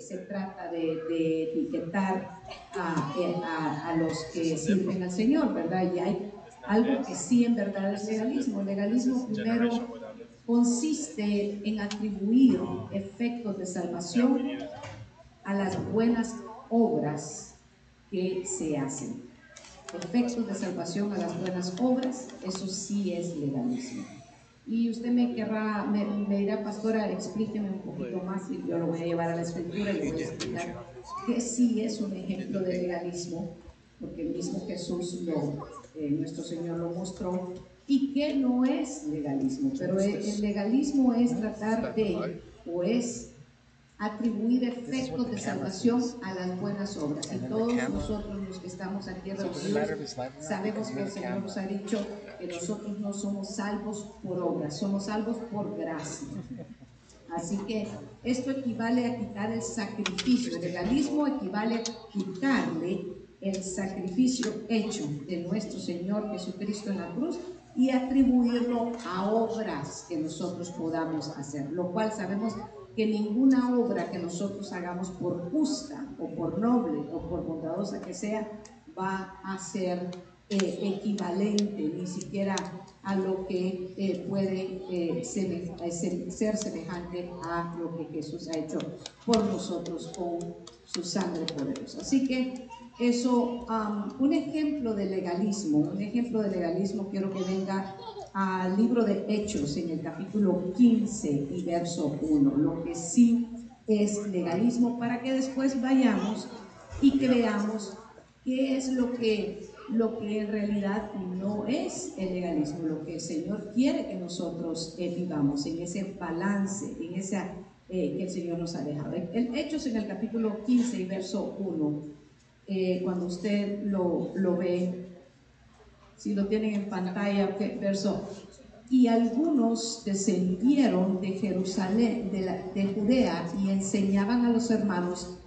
se trata de, etiquetar a, a, los que sirven al Señor, ¿verdad? Y hay algo que sí en verdad es legalismo. El legalismo primero consiste en atribuir efectos de salvación a las buenas obras que se hacen. Efectos de salvación a las buenas obras, eso sí es legalismo. Y usted me querrá, me, dirá, pastora, explíqueme un poquito más y yo lo voy a llevar a la escritura y le voy a explicar que sí es un ejemplo de legalismo, porque el mismo Jesús lo, eh, nuestro Señor lo mostró, y que no es legalismo, pero el, legalismo es tratar de, o es atribuir efectos de salvación a las buenas obras. Y todos nosotros los que estamos aquí reunidos sabemos que el Señor nos ha dicho que nosotros no somos salvos por obras, somos salvos por gracia. Así que esto equivale a quitar el sacrificio. El legalismo equivale a quitarle el sacrificio hecho de nuestro Señor Jesucristo en la cruz y atribuirlo a obras que nosotros podamos hacer, lo cual sabemos que ninguna obra que nosotros hagamos por justa o por noble o por bondadosa que sea va a ser eh, equivalente ni siquiera a lo que eh, puede eh, ser, semejante a lo que Jesús ha hecho por nosotros con su sangre poderosa. Así que eso, un ejemplo de legalismo, un ejemplo de legalismo quiero que venga al libro de Hechos en el capítulo 15 y verso 1, lo que sí es legalismo, para que después vayamos y creamos qué es lo que, lo que en realidad no es el legalismo, lo que el Señor quiere que nosotros eh, vivamos, en ese balance, en esa eh, que el Señor nos ha dejado. El Hechos en el capítulo 15 y verso 1 eh, cuando usted lo, lo, ve, si lo tienen en pantalla, verso, y algunos descendieron de Jerusalén, de, de Judea, y enseñaban a los hermanos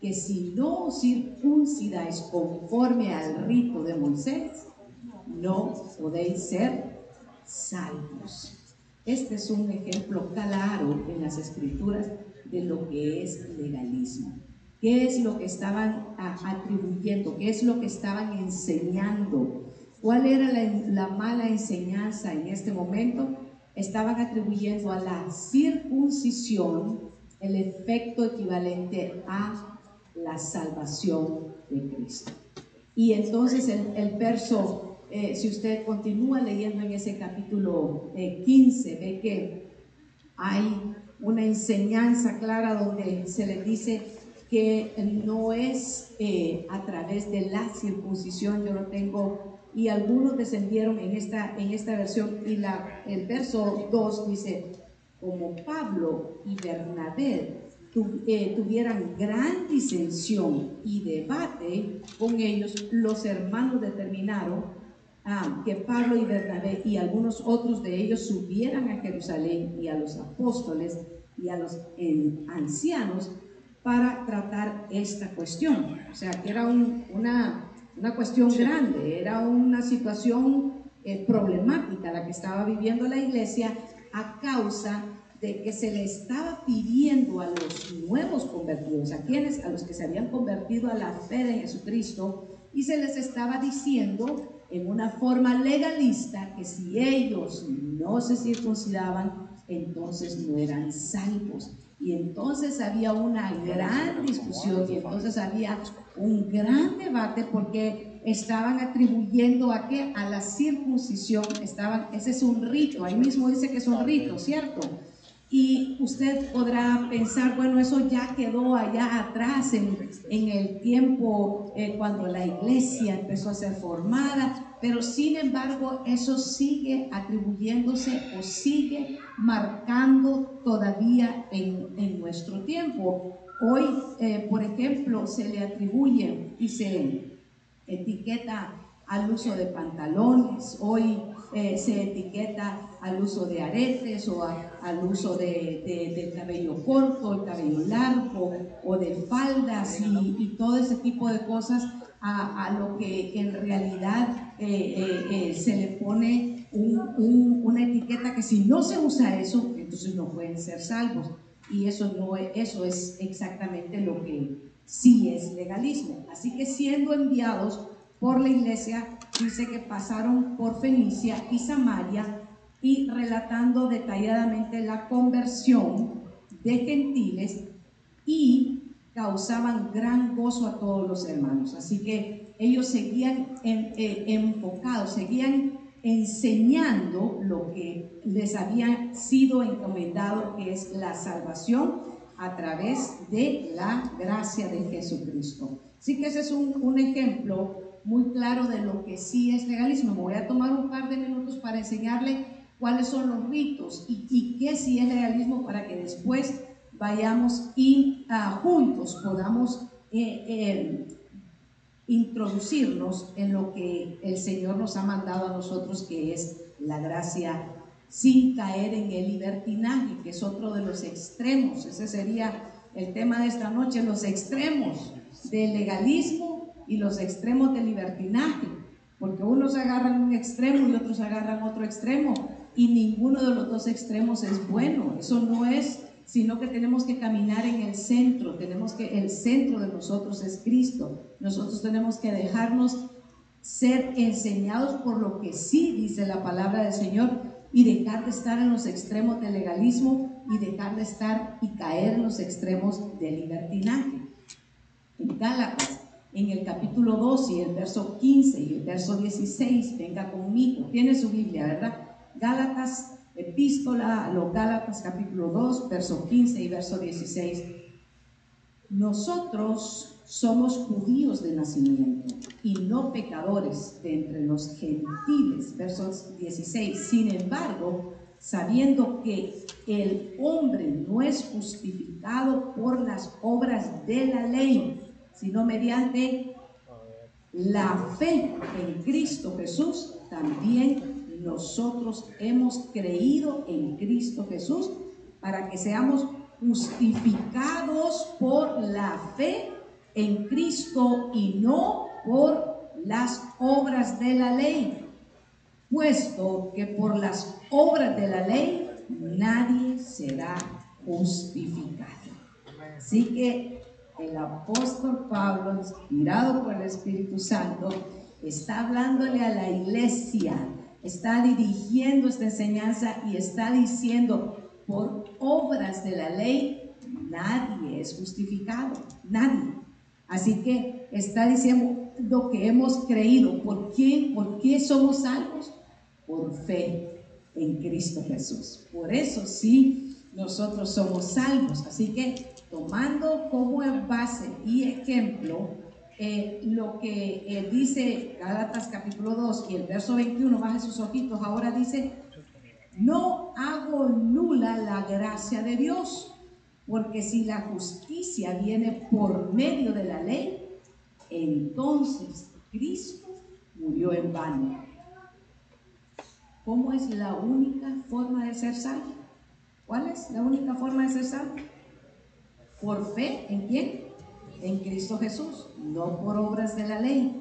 que si no circuncidáis conforme al rito de Moisés, no podéis ser salvos. Este es un ejemplo claro en las escrituras de lo que es legalismo. Qué es lo que estaban atribuyendo, qué es lo que estaban enseñando, cuál era la, mala enseñanza en este momento. Estaban atribuyendo a la circuncisión el efecto equivalente a la salvación de Cristo. Y entonces el, verso, eh, si usted continúa leyendo en ese capítulo 15, eh, ve que hay una enseñanza clara donde se le dice que no es eh, a través de la circuncisión, yo lo tengo, y algunos descendieron en esta, en esta versión, y la, el verso 2 dice, como Pablo y Bernabé eh, tuvieran gran disensión y debate con ellos, los hermanos determinaron ah, que Pablo y Bernabé y algunos otros de ellos subieran a Jerusalén y a los apóstoles y a los ancianos para tratar esta cuestión. O sea, que era una, una, cuestión grande, era una situación eh, problemática la que estaba viviendo la iglesia a causa de que se le estaba pidiendo a los nuevos convertidos, a quienes, a los que se habían convertido a la fe de Jesucristo, y se les estaba diciendo en una forma legalista que si ellos no se circuncidaban, entonces no eran salvos. Y entonces había una gran discusión y entonces había un gran debate porque estaban atribuyendo a qué? A la circuncisión, estaban, ese es un rito, ahí mismo dice que es un rito, ¿cierto? Y usted podrá pensar, bueno, eso ya quedó allá atrás en, en el tiempo eh, cuando la iglesia empezó a ser formada, pero sin embargo eso sigue atribuyéndose o sigue marcando todavía en, en nuestro tiempo. Hoy, eh, por ejemplo, se le atribuye y se etiqueta al uso de pantalones, hoy eh, se etiqueta al uso de aretes o al uso de, del cabello corto, el cabello largo o de faldas y, todo ese tipo de cosas a, lo que en realidad eh, eh, se le pone una etiqueta que si no se usa eso, entonces no pueden ser salvos. y eso, no es, eso es exactamente lo que sí es legalismo. Así que siendo enviados por la iglesia, dice que pasaron por Fenicia y Samaria y relatando detalladamente la conversión de gentiles y causaban gran gozo a todos los hermanos. Así que ellos seguían eh, enfocados, seguían enseñando lo que les había sido encomendado, que es la salvación a través de la gracia de Jesucristo. Así que ese es un, ejemplo muy claro de lo que sí es legalismo. Me voy a tomar un par de minutos para enseñarle cuáles son los ritos y, y qué sí es legalismo para que después vayamos y ah, juntos podamos eh, eh, introducirnos en lo que el Señor nos ha mandado a nosotros, que es la gracia sin caer en el libertinaje, que es otro de los extremos. Ese sería el tema de esta noche, los extremos del legalismo y los extremos del libertinaje, porque unos agarran un extremo y otros agarran otro extremo, y ninguno de los dos extremos es bueno. Eso no es sino que tenemos que caminar en el centro, tenemos que, el centro de nosotros es Cristo. Nosotros tenemos que dejarnos ser enseñados por lo que sí dice la palabra del Señor y dejar de estar en los extremos del legalismo y dejar de estar y caer en los extremos del libertinaje. En Gálatas, en el capítulo 2 y el verso 15 y el verso 16, venga conmigo, tiene su Biblia, ¿verdad? Gálatas Epístola a los Gálatas capítulo 2, verso 15 y verso 16. Nosotros somos judíos de nacimiento y no pecadores de entre los gentiles. Versos 16. Sin embargo, sabiendo que el hombre no es justificado por las obras de la ley, sino mediante la fe en Cristo Jesús, también nosotros hemos creído en Cristo Jesús para que seamos justificados por la fe en Cristo y no por las obras de la ley, puesto que por las obras de la ley nadie será justificado. Así que el apóstol Pablo, inspirado por el Espíritu Santo, está hablándole a la iglesia está dirigiendo esta enseñanza y está diciendo, por obras de la ley, nadie es justificado, nadie. Así que está diciendo lo que hemos creído. ¿Por qué? ¿Por qué somos salvos? Por fe en Cristo Jesús. Por eso sí, nosotros somos salvos. Así que tomando como base y ejemplo eh, lo que eh, dice Gálatas capítulo 2 y el verso 21, baje sus ojitos, ahora dice, no hago nula la gracia de Dios, porque si la justicia viene por medio de la ley, entonces Cristo murió en vano. ¿Cómo es la única forma de ser salvo? ¿Cuál es la única forma de ser salvo? Por fe en quién? en Cristo Jesús, no por obras de la ley.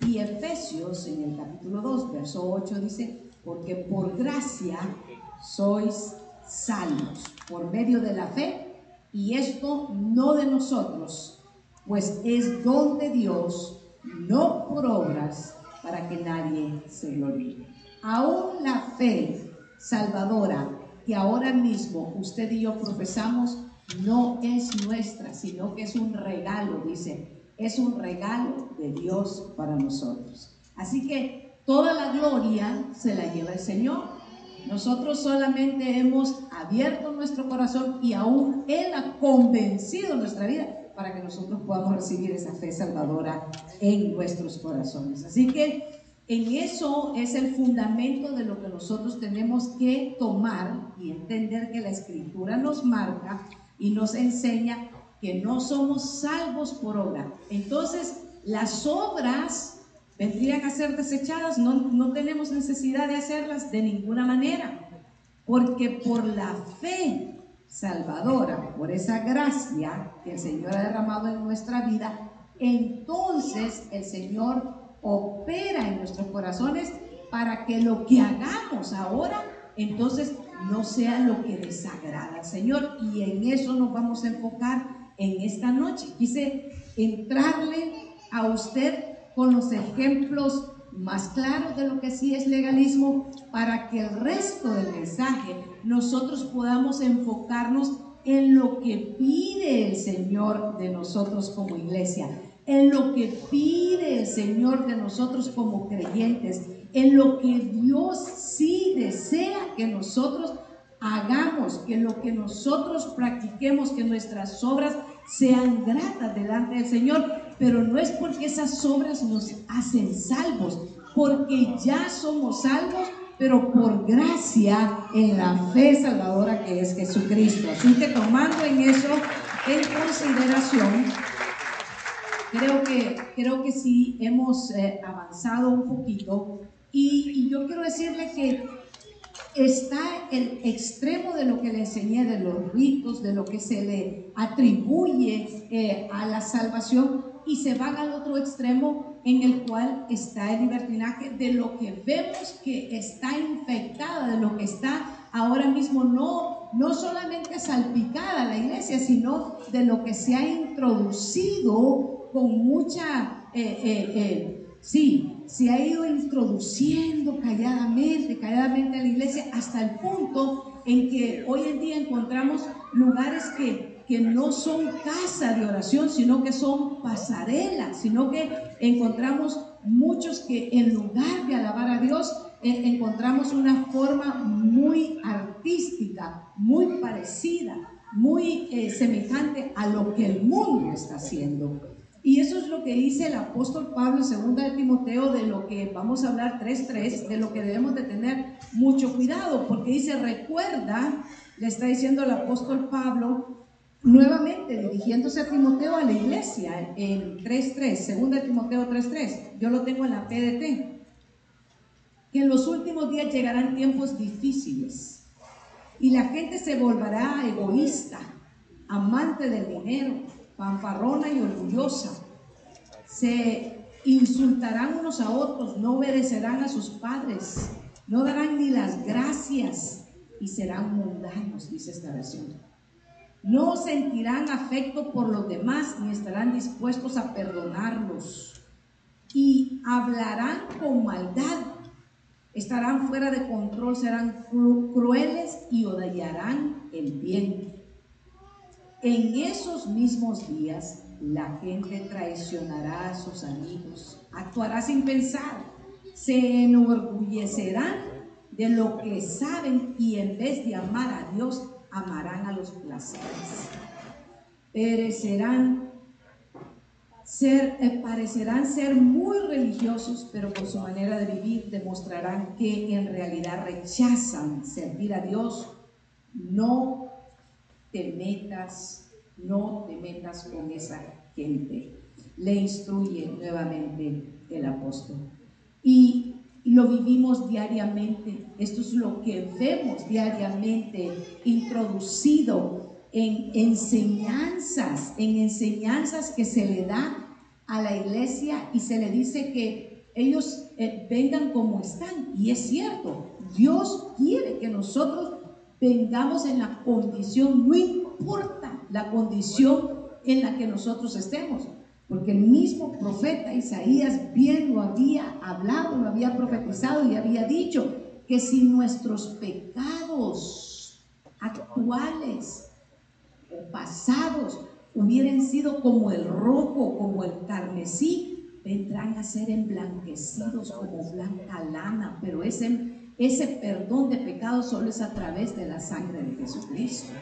Y Efesios en el capítulo 2, verso 8 dice, porque por gracia sois salvos por medio de la fe, y esto no de nosotros, pues es don de Dios, no por obras, para que nadie se gloríe. Aún la fe salvadora que ahora mismo usted y yo profesamos no es nuestra, sino que es un regalo, dice, es un regalo de Dios para nosotros. Así que toda la gloria se la lleva el Señor. Nosotros solamente hemos abierto nuestro corazón y aún Él ha convencido nuestra vida para que nosotros podamos recibir esa fe salvadora en nuestros corazones. Así que en eso es el fundamento de lo que nosotros tenemos que tomar y entender que la escritura nos marca y nos enseña que no somos salvos por obra. Entonces, las obras vendrían a ser desechadas, no, no tenemos necesidad de hacerlas de ninguna manera, porque por la fe salvadora, por esa gracia que el Señor ha derramado en nuestra vida, entonces el Señor opera en nuestros corazones para que lo que hagamos ahora, entonces no sea lo que desagrada al Señor. Y en eso nos vamos a enfocar en esta noche. Quise entrarle a usted con los ejemplos más claros de lo que sí es legalismo para que el resto del mensaje nosotros podamos enfocarnos en lo que pide el Señor de nosotros como iglesia, en lo que pide el Señor de nosotros como creyentes, en lo que Dios sí desea que nosotros hagamos, que lo que nosotros practiquemos, que nuestras obras sean gratas delante del Señor, pero no es porque esas obras nos hacen salvos, porque ya somos salvos, pero por gracia en la fe salvadora que es Jesucristo. Así que tomando en eso en consideración, creo que, creo que sí hemos eh, avanzado un poquito y, y yo quiero decirle que está el extremo de lo que le enseñé, de los ritos, de lo que se le atribuye eh, a la salvación, y se van al otro extremo en el cual está el libertinaje de lo que vemos que está infectada, de lo que está ahora mismo no, no solamente salpicada la iglesia, sino de lo que se ha introducido con mucha... Eh, eh, Sí, se ha ido introduciendo calladamente, calladamente a la iglesia hasta el punto en que hoy en día encontramos lugares que, que no son casa de oración, sino que son pasarelas, sino que encontramos muchos que en lugar de alabar a Dios, eh, encontramos una forma muy artística, muy parecida, muy eh, semejante a lo que el mundo está haciendo. Y eso es lo que dice el apóstol Pablo en 2 de Timoteo de lo que vamos a hablar 3.3, de lo que debemos de tener mucho cuidado, porque dice, recuerda, le está diciendo el apóstol Pablo, nuevamente dirigiéndose a Timoteo a la iglesia en 3.3, 2 de Timoteo 3.3, yo lo tengo en la PDT, que en los últimos días llegarán tiempos difíciles y la gente se volverá egoísta, amante del dinero fanfarrona y orgullosa. Se insultarán unos a otros, no obedecerán a sus padres, no darán ni las gracias y serán mundanos, dice esta versión. No sentirán afecto por los demás ni estarán dispuestos a perdonarlos. Y hablarán con maldad. Estarán fuera de control, serán crueles y odiarán el bien. En esos mismos días la gente traicionará a sus amigos, actuará sin pensar, se enorgullecerán de lo que saben y en vez de amar a Dios, amarán a los placeres. Eh, parecerán ser muy religiosos, pero por su manera de vivir demostrarán que en realidad rechazan servir a Dios, no te metas, no te metas con esa gente. Le instruye nuevamente el apóstol. Y, lo vivimos diariamente. Esto es lo que vemos diariamente introducido en enseñanzas, en enseñanzas que se le da a la iglesia y se le dice que ellos eh, vengan como están. Y es cierto, Dios quiere que nosotros vengamos en la condición, no importa la condición en la que nosotros estemos, porque el mismo profeta Isaías bien lo había hablado, lo había profetizado y había dicho que si nuestros pecados actuales o pasados hubieran sido como el rojo, como el carmesí, vendrán a ser emblanquecidos como blanca lana, pero ese ese perdón de pecados solo es a través de la sangre de Jesucristo.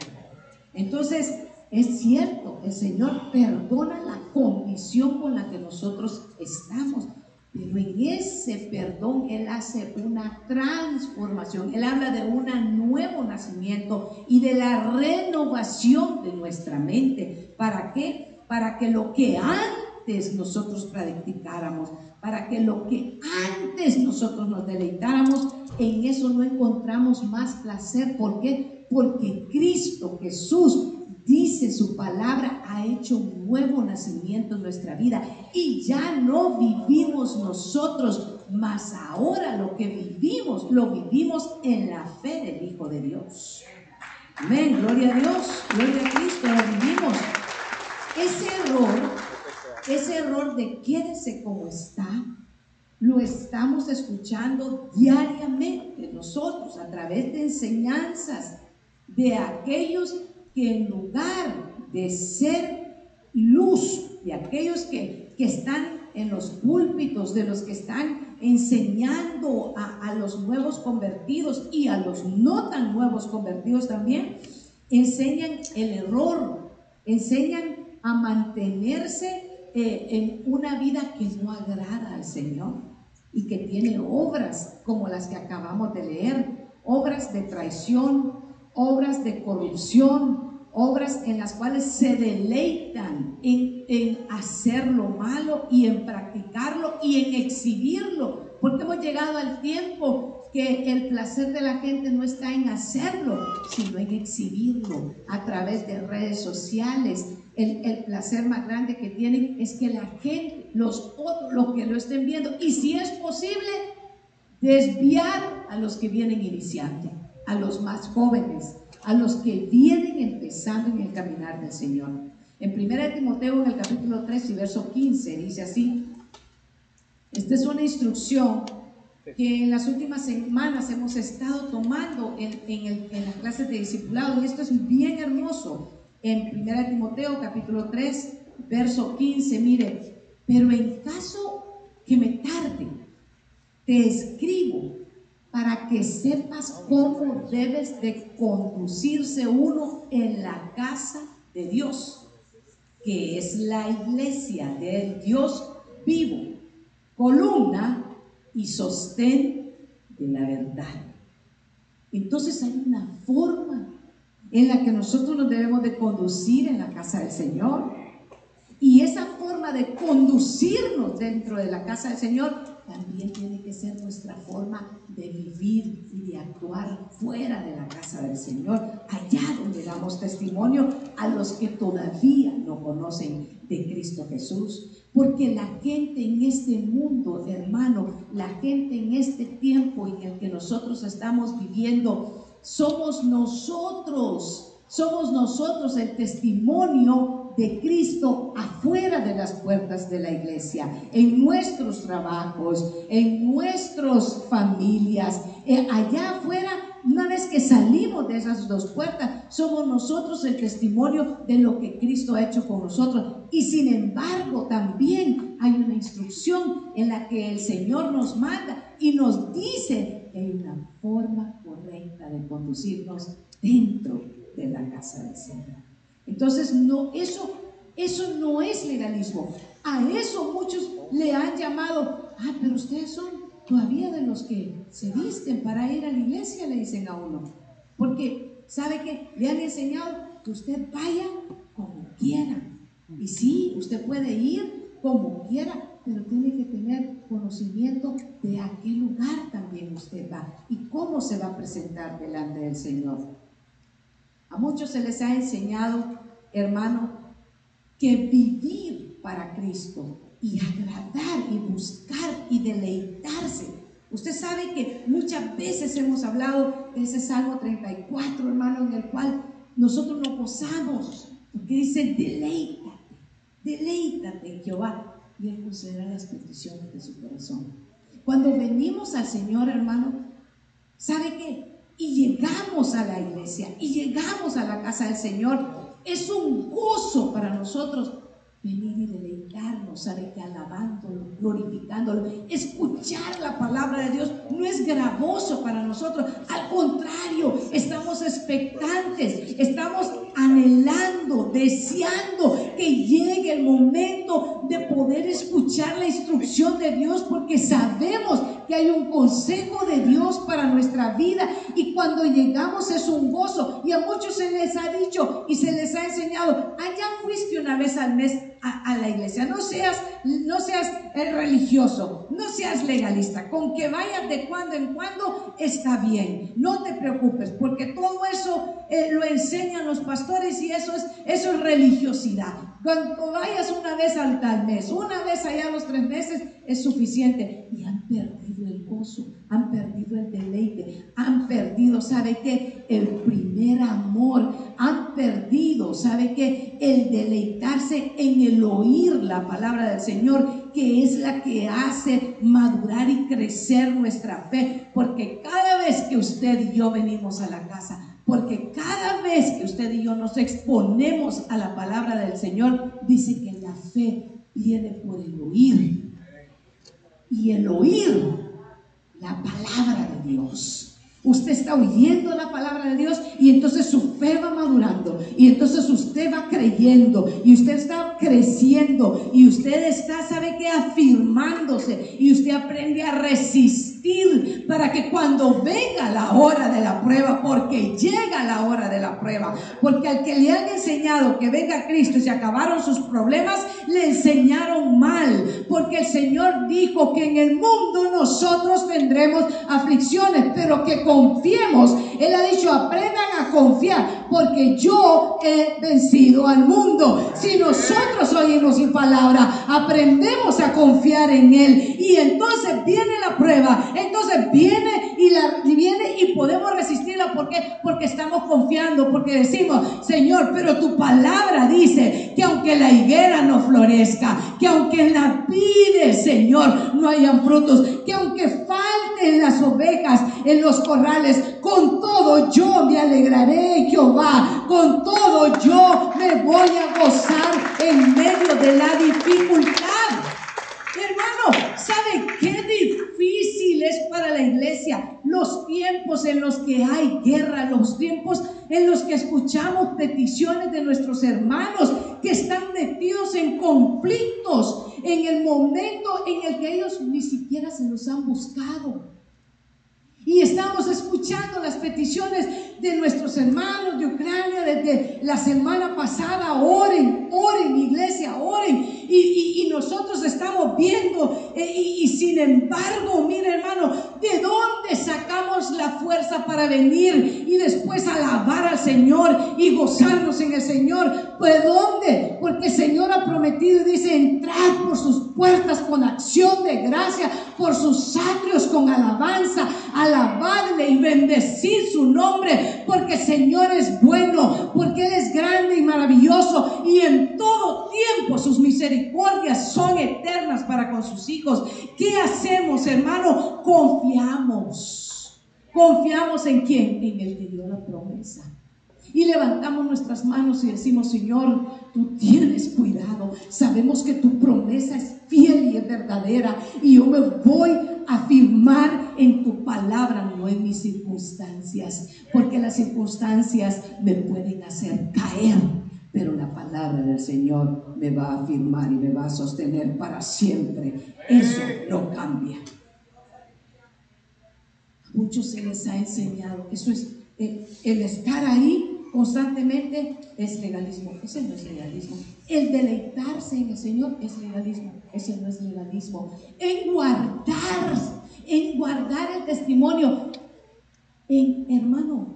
Entonces, es cierto, el Señor perdona la condición con la que nosotros estamos, pero en ese perdón Él hace una transformación. Él habla de un nuevo nacimiento y de la renovación de nuestra mente. ¿Para qué? Para que lo que antes nosotros practicáramos, para que lo que antes nosotros nos deleitáramos, en eso no encontramos más placer. ¿Por qué? Porque Cristo Jesús dice su palabra, ha hecho un nuevo nacimiento en nuestra vida y ya no vivimos nosotros mas ahora lo que vivimos, lo vivimos en la fe del Hijo de Dios. Amén, gloria a Dios, gloria a Cristo, lo vivimos. Ese error, ese error de quédese como está, lo estamos escuchando diariamente nosotros a través de enseñanzas de aquellos que en lugar de ser luz, de aquellos que, que están en los púlpitos, de los que están enseñando a, los nuevos convertidos y a los no tan nuevos convertidos también, enseñan el error, enseñan a mantenerse eh, una vida que no agrada al Señor y que tiene obras como las que acabamos de leer, obras de traición, obras de corrupción, obras en las cuales se deleitan en, hacer lo malo y en practicarlo y en exhibirlo, porque hemos llegado al tiempo que el placer de la gente no está en hacerlo, sino en exhibirlo a través de redes sociales. El, el placer más grande que tienen es que la gente, los otros, los que lo estén viendo, y si es posible, desviar a los que vienen iniciando, a los más jóvenes, a los que vienen empezando en el caminar del Señor. En 1 Timoteo, en el capítulo 3 y verso 15, dice así, esta es una instrucción que en las últimas semanas hemos estado tomando en, en, las clases de discipulado y esto es bien hermoso. En 1 Timoteo capítulo 3, verso 15, mire, pero en caso que me tarde, te escribo para que sepas cómo debes de conducirse uno en la casa de Dios, que es la iglesia del Dios vivo, columna y sostén de la verdad. Entonces hay una forma en la que nosotros nos debemos de conducir en la casa del Señor. Y esa forma de conducirnos dentro de la casa del Señor también tiene que ser nuestra forma de vivir y de actuar fuera de la casa del Señor, allá donde damos testimonio a los que todavía no conocen de Cristo Jesús. Porque la gente en este mundo, hermano, la gente en este tiempo en el que nosotros estamos viviendo, somos nosotros, somos nosotros el testimonio de Cristo afuera de las puertas de la iglesia, en nuestros trabajos, en nuestras familias, eh, allá afuera, una vez que salimos de esas dos puertas, somos nosotros el testimonio de lo que Cristo ha hecho con nosotros. Y sin embargo, también hay una instrucción en la que el Señor nos manda y nos dice que hay una forma de conducirnos dentro de la casa del Señor. Entonces, no, eso, eso no es legalismo. A eso muchos le han llamado, ah, pero ustedes son todavía de los que se visten para ir a la iglesia, le dicen a uno. Porque, ¿sabe qué? Le han enseñado que usted vaya como quiera. Y sí, usted puede ir como quiera, pero tiene que tener conocimiento de a qué lugar también usted va y cómo se va a presentar delante del Señor. A muchos se les ha enseñado, hermano, que vivir para Cristo y agradar y buscar y deleitarse. Usted sabe que muchas veces hemos hablado de ese Salmo 34, hermano, en el cual nosotros nos gozamos, porque dice, deleítate, deleítate Jehová, y Él concederá las peticiones de su corazón. Cuando venimos al Señor, hermano, ¿sabe qué? y llegamos a la iglesia y llegamos a la casa del Señor, es un gozo para nosotros venir y deleitarnos, sabe que alabándolo, glorificándolo, escuchar la palabra de Dios no es gravoso para nosotros, al contrario, estamos expectantes, estamos anhelando, deseando que llegue el momento de poder escuchar la instrucción de Dios porque sabemos que hay un consejo de Dios para nuestra vida y cuando llegamos es un gozo y a muchos se les ha dicho y se les ha enseñado, allá fuiste una vez al mes a, la iglesia, no seas, no seas eh, religioso, no seas legalista, con que vayas de cuando en cuando está bien, no te preocupes porque todo eso eh, lo enseñan los pastores y eso es, eso es religiosidad. Cuando vayas una vez al tal mes, una vez allá los tres meses, es suficiente. Y han perdido el gozo, han perdido el deleite, han perdido, ¿sabe qué? El primer amor, han perdido, ¿sabe qué? El deleitarse en el oír la palabra del Señor, que es la que hace madurar y crecer nuestra fe. Porque cada vez que usted y yo venimos a la casa, porque cada vez que usted y yo nos exponemos a la palabra del Señor, dice que la fe viene por el oír. Y el oír la palabra de Dios. Usted está oyendo la palabra de Dios y entonces su fe va madurando y entonces usted va creyendo y usted está creciendo y usted está, sabe que afirmándose y usted aprende a resistir para que cuando venga la hora de la prueba, porque llega la hora de la prueba, porque al que le han enseñado que venga Cristo y se acabaron sus problemas, le enseñaron mal, porque el Señor dijo que en el mundo nosotros tendremos aflicciones, pero que con confiemos. Él ha dicho, aprendan a confiar, porque yo he vencido al mundo. Si nosotros oímos su palabra, aprendemos a confiar en Él. Y entonces viene la prueba, entonces viene y, la, viene y podemos resistirla. ¿Por Porque estamos confiando, porque decimos, Señor, pero tu palabra dice que aunque la higuera no florezca, que aunque en la pide, Señor, no hayan frutos, que aunque falten las ovejas en los corrales, con todo yo me alegraré, Jehová. Con todo yo me voy a gozar en medio de la dificultad. Hermano, ¿sabe qué difícil es para la iglesia? Los tiempos en los que hay guerra, los tiempos en los que escuchamos peticiones de nuestros hermanos que están metidos en conflictos, en el momento en el que ellos ni siquiera se los han buscado. Y estamos escuchando las peticiones de nuestros hermanos de Ucrania desde la semana pasada. Oren, oren, iglesia, oren. Y, nosotros estamos viendo. Eh, y, sin embargo, mire hermano, ¿de dónde sacamos la fuerza para venir y después alabar al Señor y gozarnos en el Señor? ¿Pues dónde? Porque el Señor ha prometido y dice, entrar por sus puertas con acción de gracia, por sus atrios con alabanza, alabarle y bendecir su nombre porque el Señor es bueno, porque Él es grande y maravilloso y en todo tiempo sus misericordias son eternas para con sus hijos. ¿Qué hacemos, hermano? Confiamos. Confiamos en quién? En el que dio la promesa y levantamos nuestras manos y decimos, Señor, tú tienes cuidado. Sabemos que tu promesa es fiel y es verdadera y yo me voy a afirmar en tu palabra, no en mis circunstancias, porque las circunstancias me pueden hacer caer. Pero la palabra del Señor me va a afirmar y me va a sostener para siempre. Eso no cambia. A muchos se les ha enseñado, eso es el estar ahí constantemente es legalismo. Ese no es legalismo. El deleitarse en el Señor es legalismo. Ese no es legalismo. En guardar, en guardar el testimonio. En, hermano,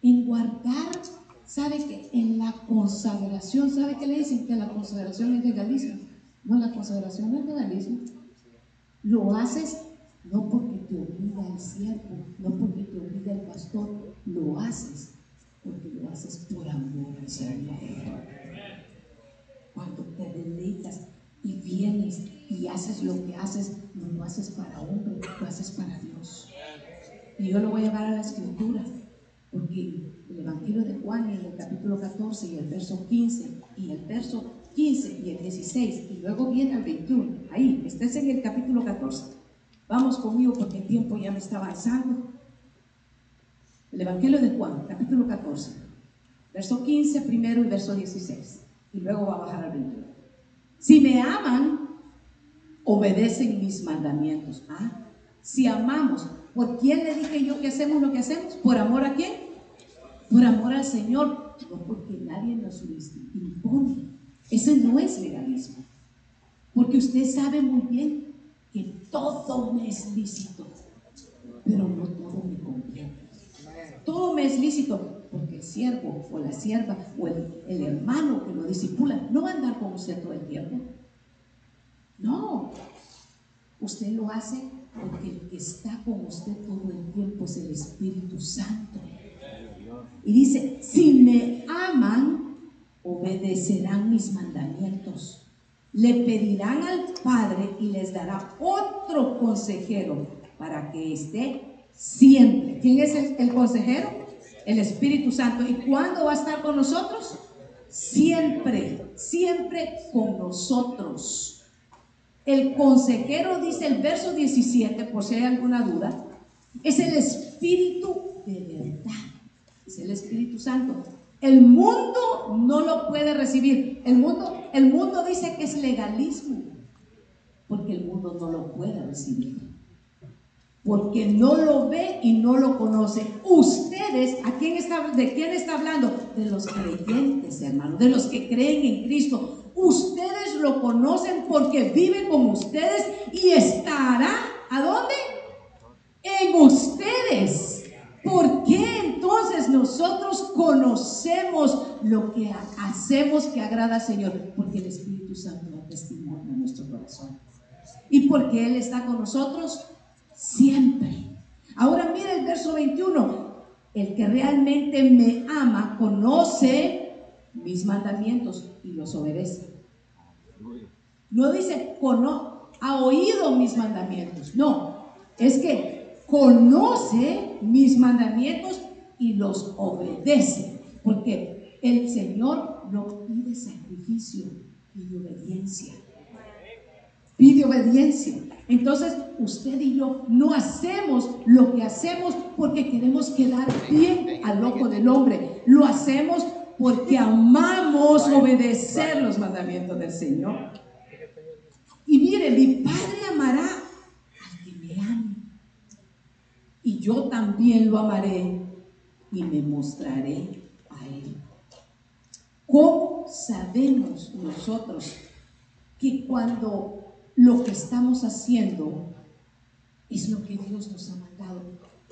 en guardar, ¿sabe que En la consagración, ¿sabe qué le dicen? Que la consagración es legalismo. No, la consagración no es legalismo. Lo haces no porque te obliga el siervo, no porque te obliga el pastor, lo haces porque lo haces por amor al Señor. Cuando te deleitas y vienes y haces lo que haces, no lo haces para hombre, lo haces para Dios. Y yo lo voy a llevar a la escritura, porque el Evangelio de Juan en el capítulo 14 y el verso 15 y el verso 15 y el 16 y luego viene el 21. Ahí, estés en el capítulo 14. Vamos conmigo porque el tiempo ya me está avanzando. El Evangelio de Juan, capítulo 14, verso 15 primero y verso 16. Y luego va a bajar al 21. Si me aman, obedecen mis mandamientos. Ah, si amamos, ¿por quién le dije yo que hacemos lo que hacemos? ¿Por amor a quién? Por amor al Señor, no porque nadie nos lo impone. Ese no es legalismo. Porque usted sabe muy bien que todo me es lícito, pero no todo me conviene todo me es lícito, porque el siervo o la sierva o el, el hermano que lo disipula no va a andar con usted todo el tiempo. No, usted lo hace porque el que está con usted todo el tiempo es el Espíritu Santo. Y dice, si me aman, obedecerán mis mandamientos. Le pedirán al Padre y les dará otro consejero para que esté siempre. ¿Quién es el, consejero? El Espíritu Santo. ¿Y cuándo va a estar con nosotros? Siempre, siempre con nosotros. El consejero, dice el verso 17, por si hay alguna duda, es el Espíritu de. Es el Espíritu Santo. El mundo no lo puede recibir. El mundo, el mundo dice que es legalismo, porque el mundo no lo puede recibir. Porque no lo ve y no lo conoce. Ustedes, ¿a quién está, ¿de quién está hablando? De los creyentes, hermano, de los que creen en Cristo. Ustedes lo conocen porque vive con ustedes y estará, ¿a dónde? En ustedes. ¿Por qué entonces nosotros conocemos lo que hacemos que agrada al Señor? Porque el Espíritu Santo da testimonio en nuestro corazón. Y porque Él está con nosotros siempre. Ahora mira el verso 21. El que realmente me ama conoce mis mandamientos y los obedece. No dice, ha oído mis mandamientos. No, es que conoce mis mandamientos y los obedece. Porque el Señor no pide sacrificio, pide obediencia. Pide obediencia. Entonces, usted y yo no hacemos lo que hacemos porque queremos quedar bien al ojo del hombre. Lo hacemos porque amamos obedecer los mandamientos del Señor. Y mire, mi Padre amará y yo también lo amaré y me mostraré a él. ¿Cómo sabemos nosotros que cuando lo que estamos haciendo es lo que Dios nos ha mandado?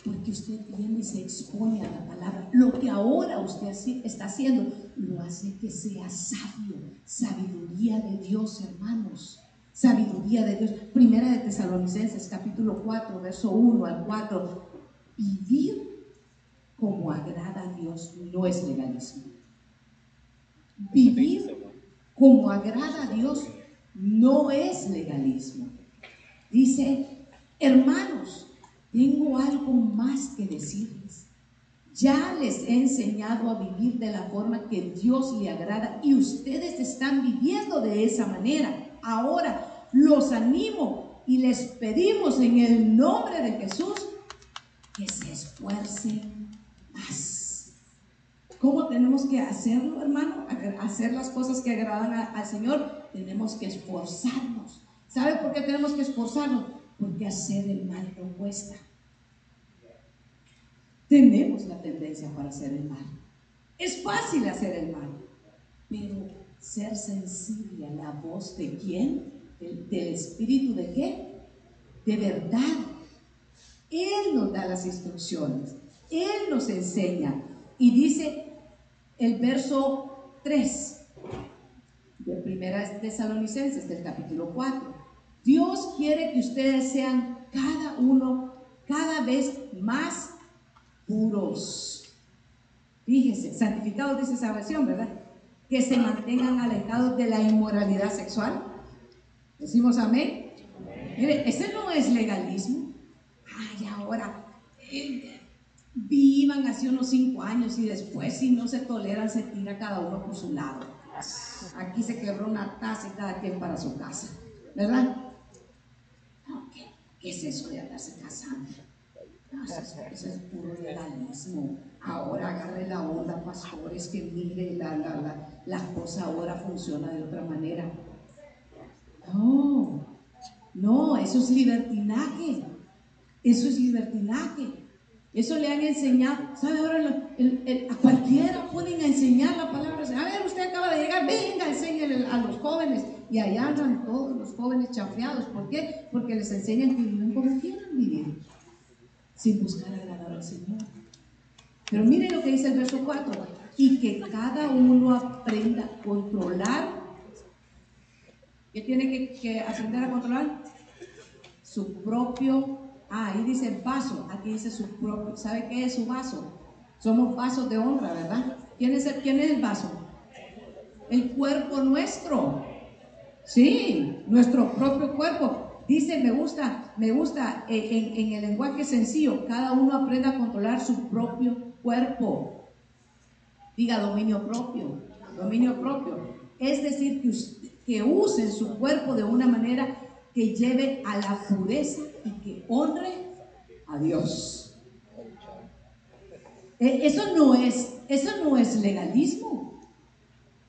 Porque usted viene y se expone a la palabra. Lo que ahora usted está haciendo lo hace que sea sabio, sabiduría de Dios, hermanos sabiduría de Dios. Primera de Tesalonicenses, capítulo 4, verso 1 al 4. Vivir como agrada a Dios no es legalismo. Vivir como agrada a Dios no es legalismo. Dice, hermanos, tengo algo más que decirles. Ya les he enseñado a vivir de la forma que Dios le agrada y ustedes están viviendo de esa manera. Ahora los animo y les pedimos en el nombre de Jesús que se esfuercen más. ¿Cómo tenemos que hacerlo, hermano? Hacer las cosas que agradan al Señor. Tenemos que esforzarnos. ¿Sabe por qué tenemos que esforzarnos? Porque hacer el mal no cuesta. Tenemos la tendencia para hacer el mal. Es fácil hacer el mal, pero ser sensible a la voz de quién? Del, Espíritu de qué? De verdad. Él nos da las instrucciones, Él nos enseña. Y dice el verso 3 de Primera Tesalonicenses del capítulo 4. Dios quiere que ustedes sean cada uno cada vez más puros. Fíjese, santificados dice esa versión, ¿verdad? que se mantengan alejados de la inmoralidad sexual. Decimos amén. Mire, ese no es legalismo. Ay, ahora vivan así unos cinco años y después si no se toleran se tira cada uno por su lado. Aquí se quebró una taza y cada quien para su casa, ¿verdad? ¿qué, es eso de andarse casando? eso, es puro legalismo. Ahora agarre la onda, pastores, que mire, la, la, la, cosa ahora funciona de otra manera. No, no, eso es libertinaje. Eso es libertinaje. Eso le han enseñado. ¿Sabe? Ahora a cualquiera pueden enseñar la palabra. A ver, usted acaba de llegar, venga, enséñale a los jóvenes. Y allá andan todos los jóvenes chafeados. ¿Por qué? Porque les enseñan que viven como quieran vivir sin buscar agradar al Señor. Pero miren lo que dice el verso 4. Y que cada uno aprenda a controlar. ¿Qué tiene que, que aprender a controlar? Su propio. Ah, ahí dice vaso. Aquí dice su propio. ¿Sabe qué es su vaso? Somos vasos de honra, ¿verdad? ¿Quién es el, vaso? El cuerpo nuestro. Sí, nuestro propio cuerpo. Dice, me gusta, me gusta eh, en, el lenguaje sencillo, cada uno aprenda a controlar su propio cuerpo. Diga dominio propio, dominio propio. Es decir, que, que usen su cuerpo de una manera que lleve a la pureza y que honre a Dios. Eh, eso no es, eso no es legalismo.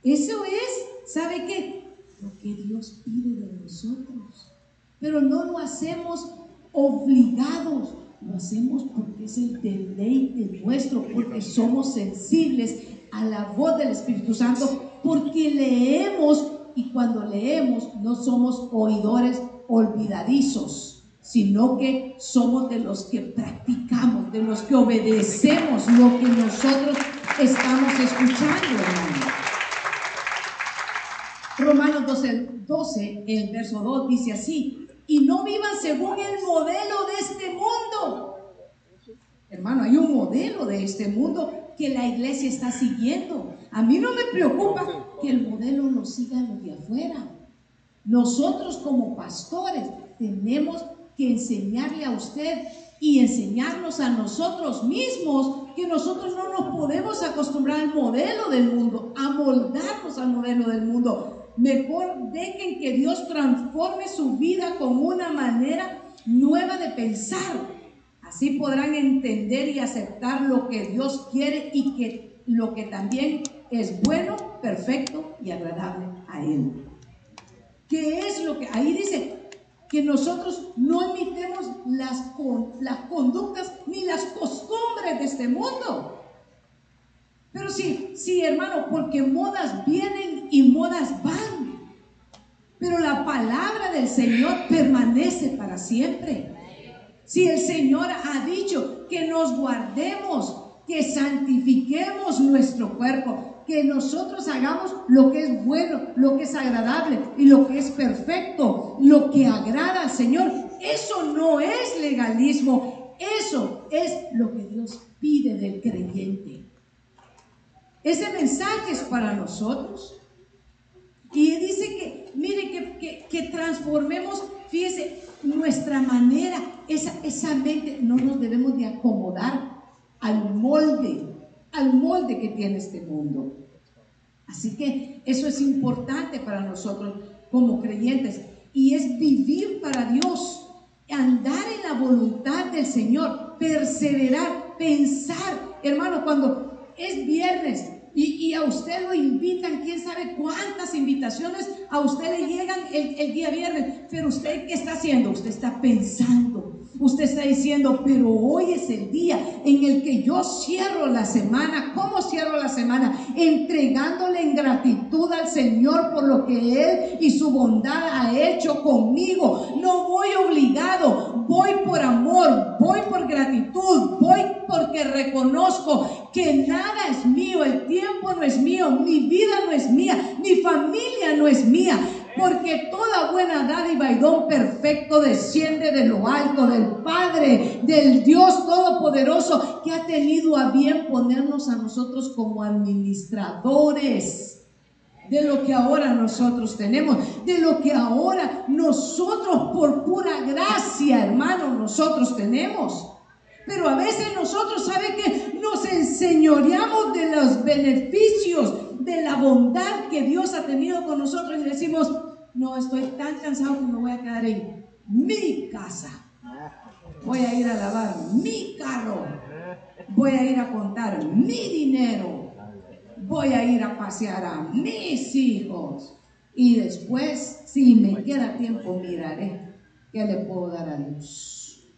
Eso es, ¿sabe qué? Lo que Dios pide de nosotros. Pero no lo hacemos obligados, lo hacemos porque es el deleite nuestro, porque somos sensibles a la voz del Espíritu Santo, porque leemos y cuando leemos no somos oidores olvidadizos, sino que somos de los que practicamos, de los que obedecemos lo que nosotros estamos escuchando, Romanos 12, 12, el verso 2 dice así, y no vivan según el modelo de este mundo. Hermano, hay un modelo de este mundo que la iglesia está siguiendo. A mí no me preocupa que el modelo lo siga los de afuera. Nosotros como pastores tenemos que enseñarle a usted y enseñarnos a nosotros mismos que nosotros no nos podemos acostumbrar al modelo del mundo, a moldarnos al modelo del mundo. Mejor dejen que Dios transforme su vida con una manera nueva de pensar. Así podrán entender y aceptar lo que Dios quiere y que lo que también es bueno, perfecto y agradable a Él. ¿Qué es lo que ahí dice? Que nosotros no imitemos las, las conductas ni las costumbres de este mundo. Pero sí, sí, hermano, porque modas vienen y modas van. Pero la palabra del Señor permanece para siempre. Si el Señor ha dicho que nos guardemos, que santifiquemos nuestro cuerpo, que nosotros hagamos lo que es bueno, lo que es agradable y lo que es perfecto, lo que agrada al Señor, eso no es legalismo, eso es lo que Dios pide del creyente. Ese mensaje es para nosotros. Y dice que, mire, que, transformemos, fíjese, nuestra manera, esa, esa mente, no nos debemos de acomodar al molde, al molde que tiene este mundo. Así que eso es importante para nosotros como creyentes y es vivir para Dios, andar en la voluntad del Señor, perseverar, pensar. Hermano, cuando es viernes, y, a usted lo invitan, quién sabe cuántas invitaciones a usted le llegan el, el día viernes, pero usted qué está haciendo? Usted está pensando, Usted está diciendo, pero hoy es el día en el que yo cierro la semana. ¿Cómo cierro la semana? Entregándole en gratitud al Señor por lo que Él y su bondad ha hecho conmigo. No voy obligado, voy por amor, voy por gratitud, voy porque reconozco que nada es mío, el tiempo no es mío, mi vida no es mía, mi familia no es mía porque toda buena dádiva y don perfecto desciende de lo alto, del Padre, del Dios Todopoderoso, que ha tenido a bien ponernos a nosotros como administradores de lo que ahora nosotros tenemos, de lo que ahora nosotros por pura gracia, hermano, nosotros tenemos. Pero a veces nosotros, ¿sabe que Nos enseñoreamos de los beneficios, de la bondad que Dios ha tenido con nosotros y decimos, no, estoy tan cansado que me voy a quedar en mi casa. Voy a ir a lavar mi carro. Voy a ir a contar mi dinero. Voy a ir a pasear a mis hijos. Y después, si me queda tiempo, miraré qué le puedo dar a Dios.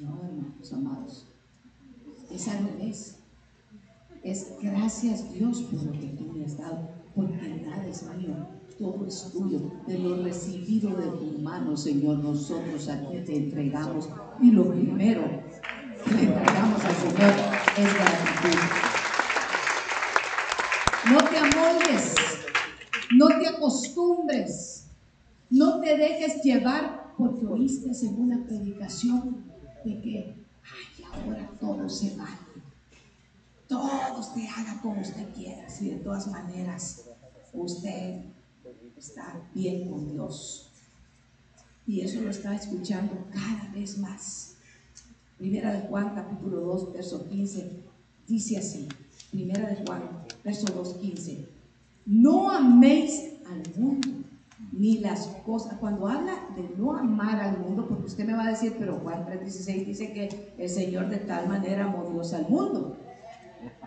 No, hermanos amados. Es al revés. Es gracias Dios por lo que tú me has dado. porque nada es mío, todo es tuyo. De lo recibido de tu mano, Señor, nosotros aquí te entregamos. Y lo primero que entregamos al Señor es gratitud. No te amoldes, no te acostumbres, no te dejes llevar porque oíste en una predicación de que, ay, ahora todo se vale. Todos te hagan como usted quiera, si de todas maneras usted está bien con Dios. Y eso lo está escuchando cada vez más. Primera de Juan, capítulo 2, verso 15, dice así. Primera de Juan, verso 2, 15. No améis al mundo, ni las cosas. Cuando habla de no amar al mundo, porque usted me va a decir, pero Juan 3:16 dice que el Señor de tal manera amó Dios al mundo.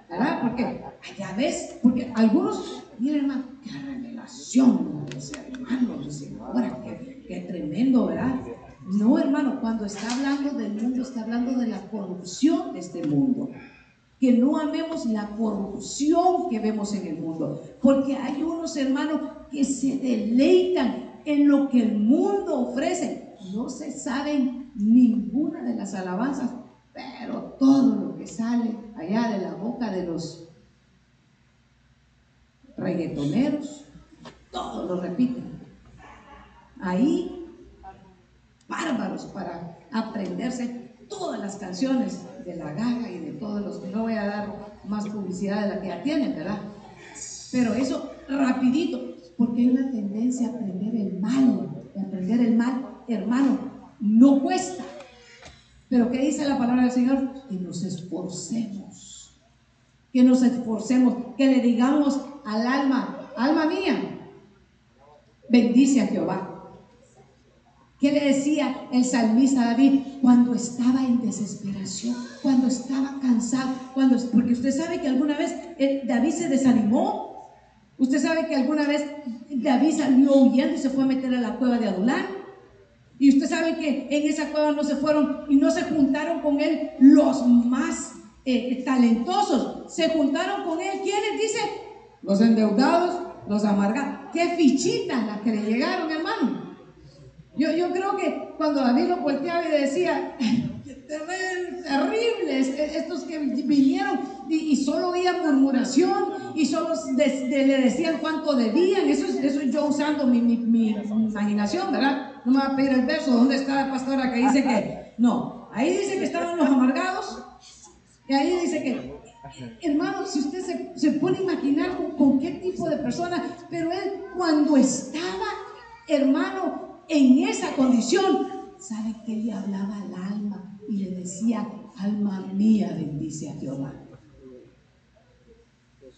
¿Verdad? Porque, ya ves, porque algunos, miren hermano, qué revelación, hermano, ahora, qué, qué tremendo, ¿verdad? No, hermano, cuando está hablando del mundo, está hablando de la corrupción de este mundo que no amemos la corrupción que vemos en el mundo. Porque hay unos hermanos que se deleitan en lo que el mundo ofrece. No se saben ninguna de las alabanzas, pero todo lo que sale allá de la boca de los reggaetoneros, todo lo repiten. Ahí, bárbaros para aprenderse todas las canciones de la gaga y de todos los no voy a dar más publicidad de la que ya tienen, ¿verdad? Pero eso rapidito, porque hay una tendencia a aprender el mal, a aprender el mal, hermano, no cuesta. Pero ¿qué dice la palabra del Señor? Que nos esforcemos, que nos esforcemos, que le digamos al alma, alma mía, bendice a Jehová ¿Qué le decía el salmista David cuando estaba en desesperación, cuando estaba cansado? Cuando, porque usted sabe que alguna vez eh, David se desanimó. Usted sabe que alguna vez David salió huyendo y se fue a meter a la cueva de Adulán. Y usted sabe que en esa cueva no se fueron y no se juntaron con él los más eh, talentosos. Se juntaron con él, ¿quiénes? Dice, los endeudados, los amargados. Qué fichitas las que le llegaron, hermano. Yo, yo creo que cuando David lo volteaba y decía, terribles, estos que vinieron y, solo oían murmuración y solo le decían cuánto debían, eso es, eso yo usando mi, imaginación, ¿verdad? No me va a pedir el verso, ¿dónde está la pastora que dice que, no, ahí dice que estaban los amargados y ahí dice que, hermano, si usted se, se pone a imaginar con, con qué tipo de persona, pero él cuando estaba, hermano, en esa condición, ¿sabe que le hablaba y le decía, alma mía, bendice a Jehová?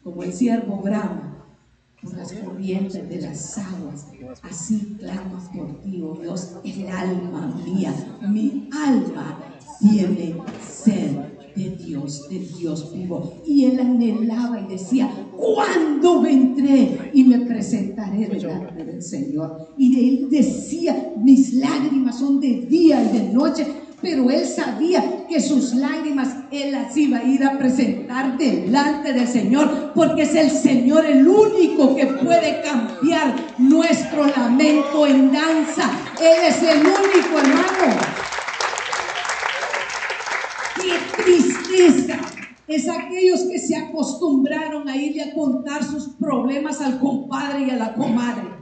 Como el siervo brama por las corrientes de las aguas, así clama por ti, oh Dios, el alma mía, mi alma tiene sed de Dios, de Dios vivo. Y él anhelaba y decía, ¿cuándo vendré y me presentaré delante del Señor? Y él decía, mis lágrimas son de día y de noche, pero él sabía que sus lágrimas él las iba a ir a presentar delante del Señor, porque es el Señor el único que puede cambiar nuestro lamento en danza. Él es el único hermano tristeza es aquellos que se acostumbraron a irle a contar sus problemas al compadre y a la comadre.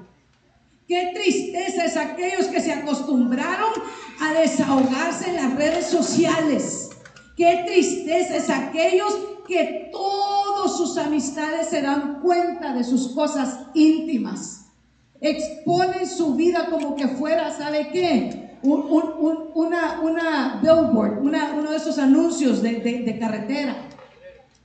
Qué tristeza es aquellos que se acostumbraron a desahogarse en las redes sociales. Qué tristeza es aquellos que todos sus amistades se dan cuenta de sus cosas íntimas. Exponen su vida como que fuera, ¿sabe qué? una, una billboard, uno de esos anuncios de, carretera.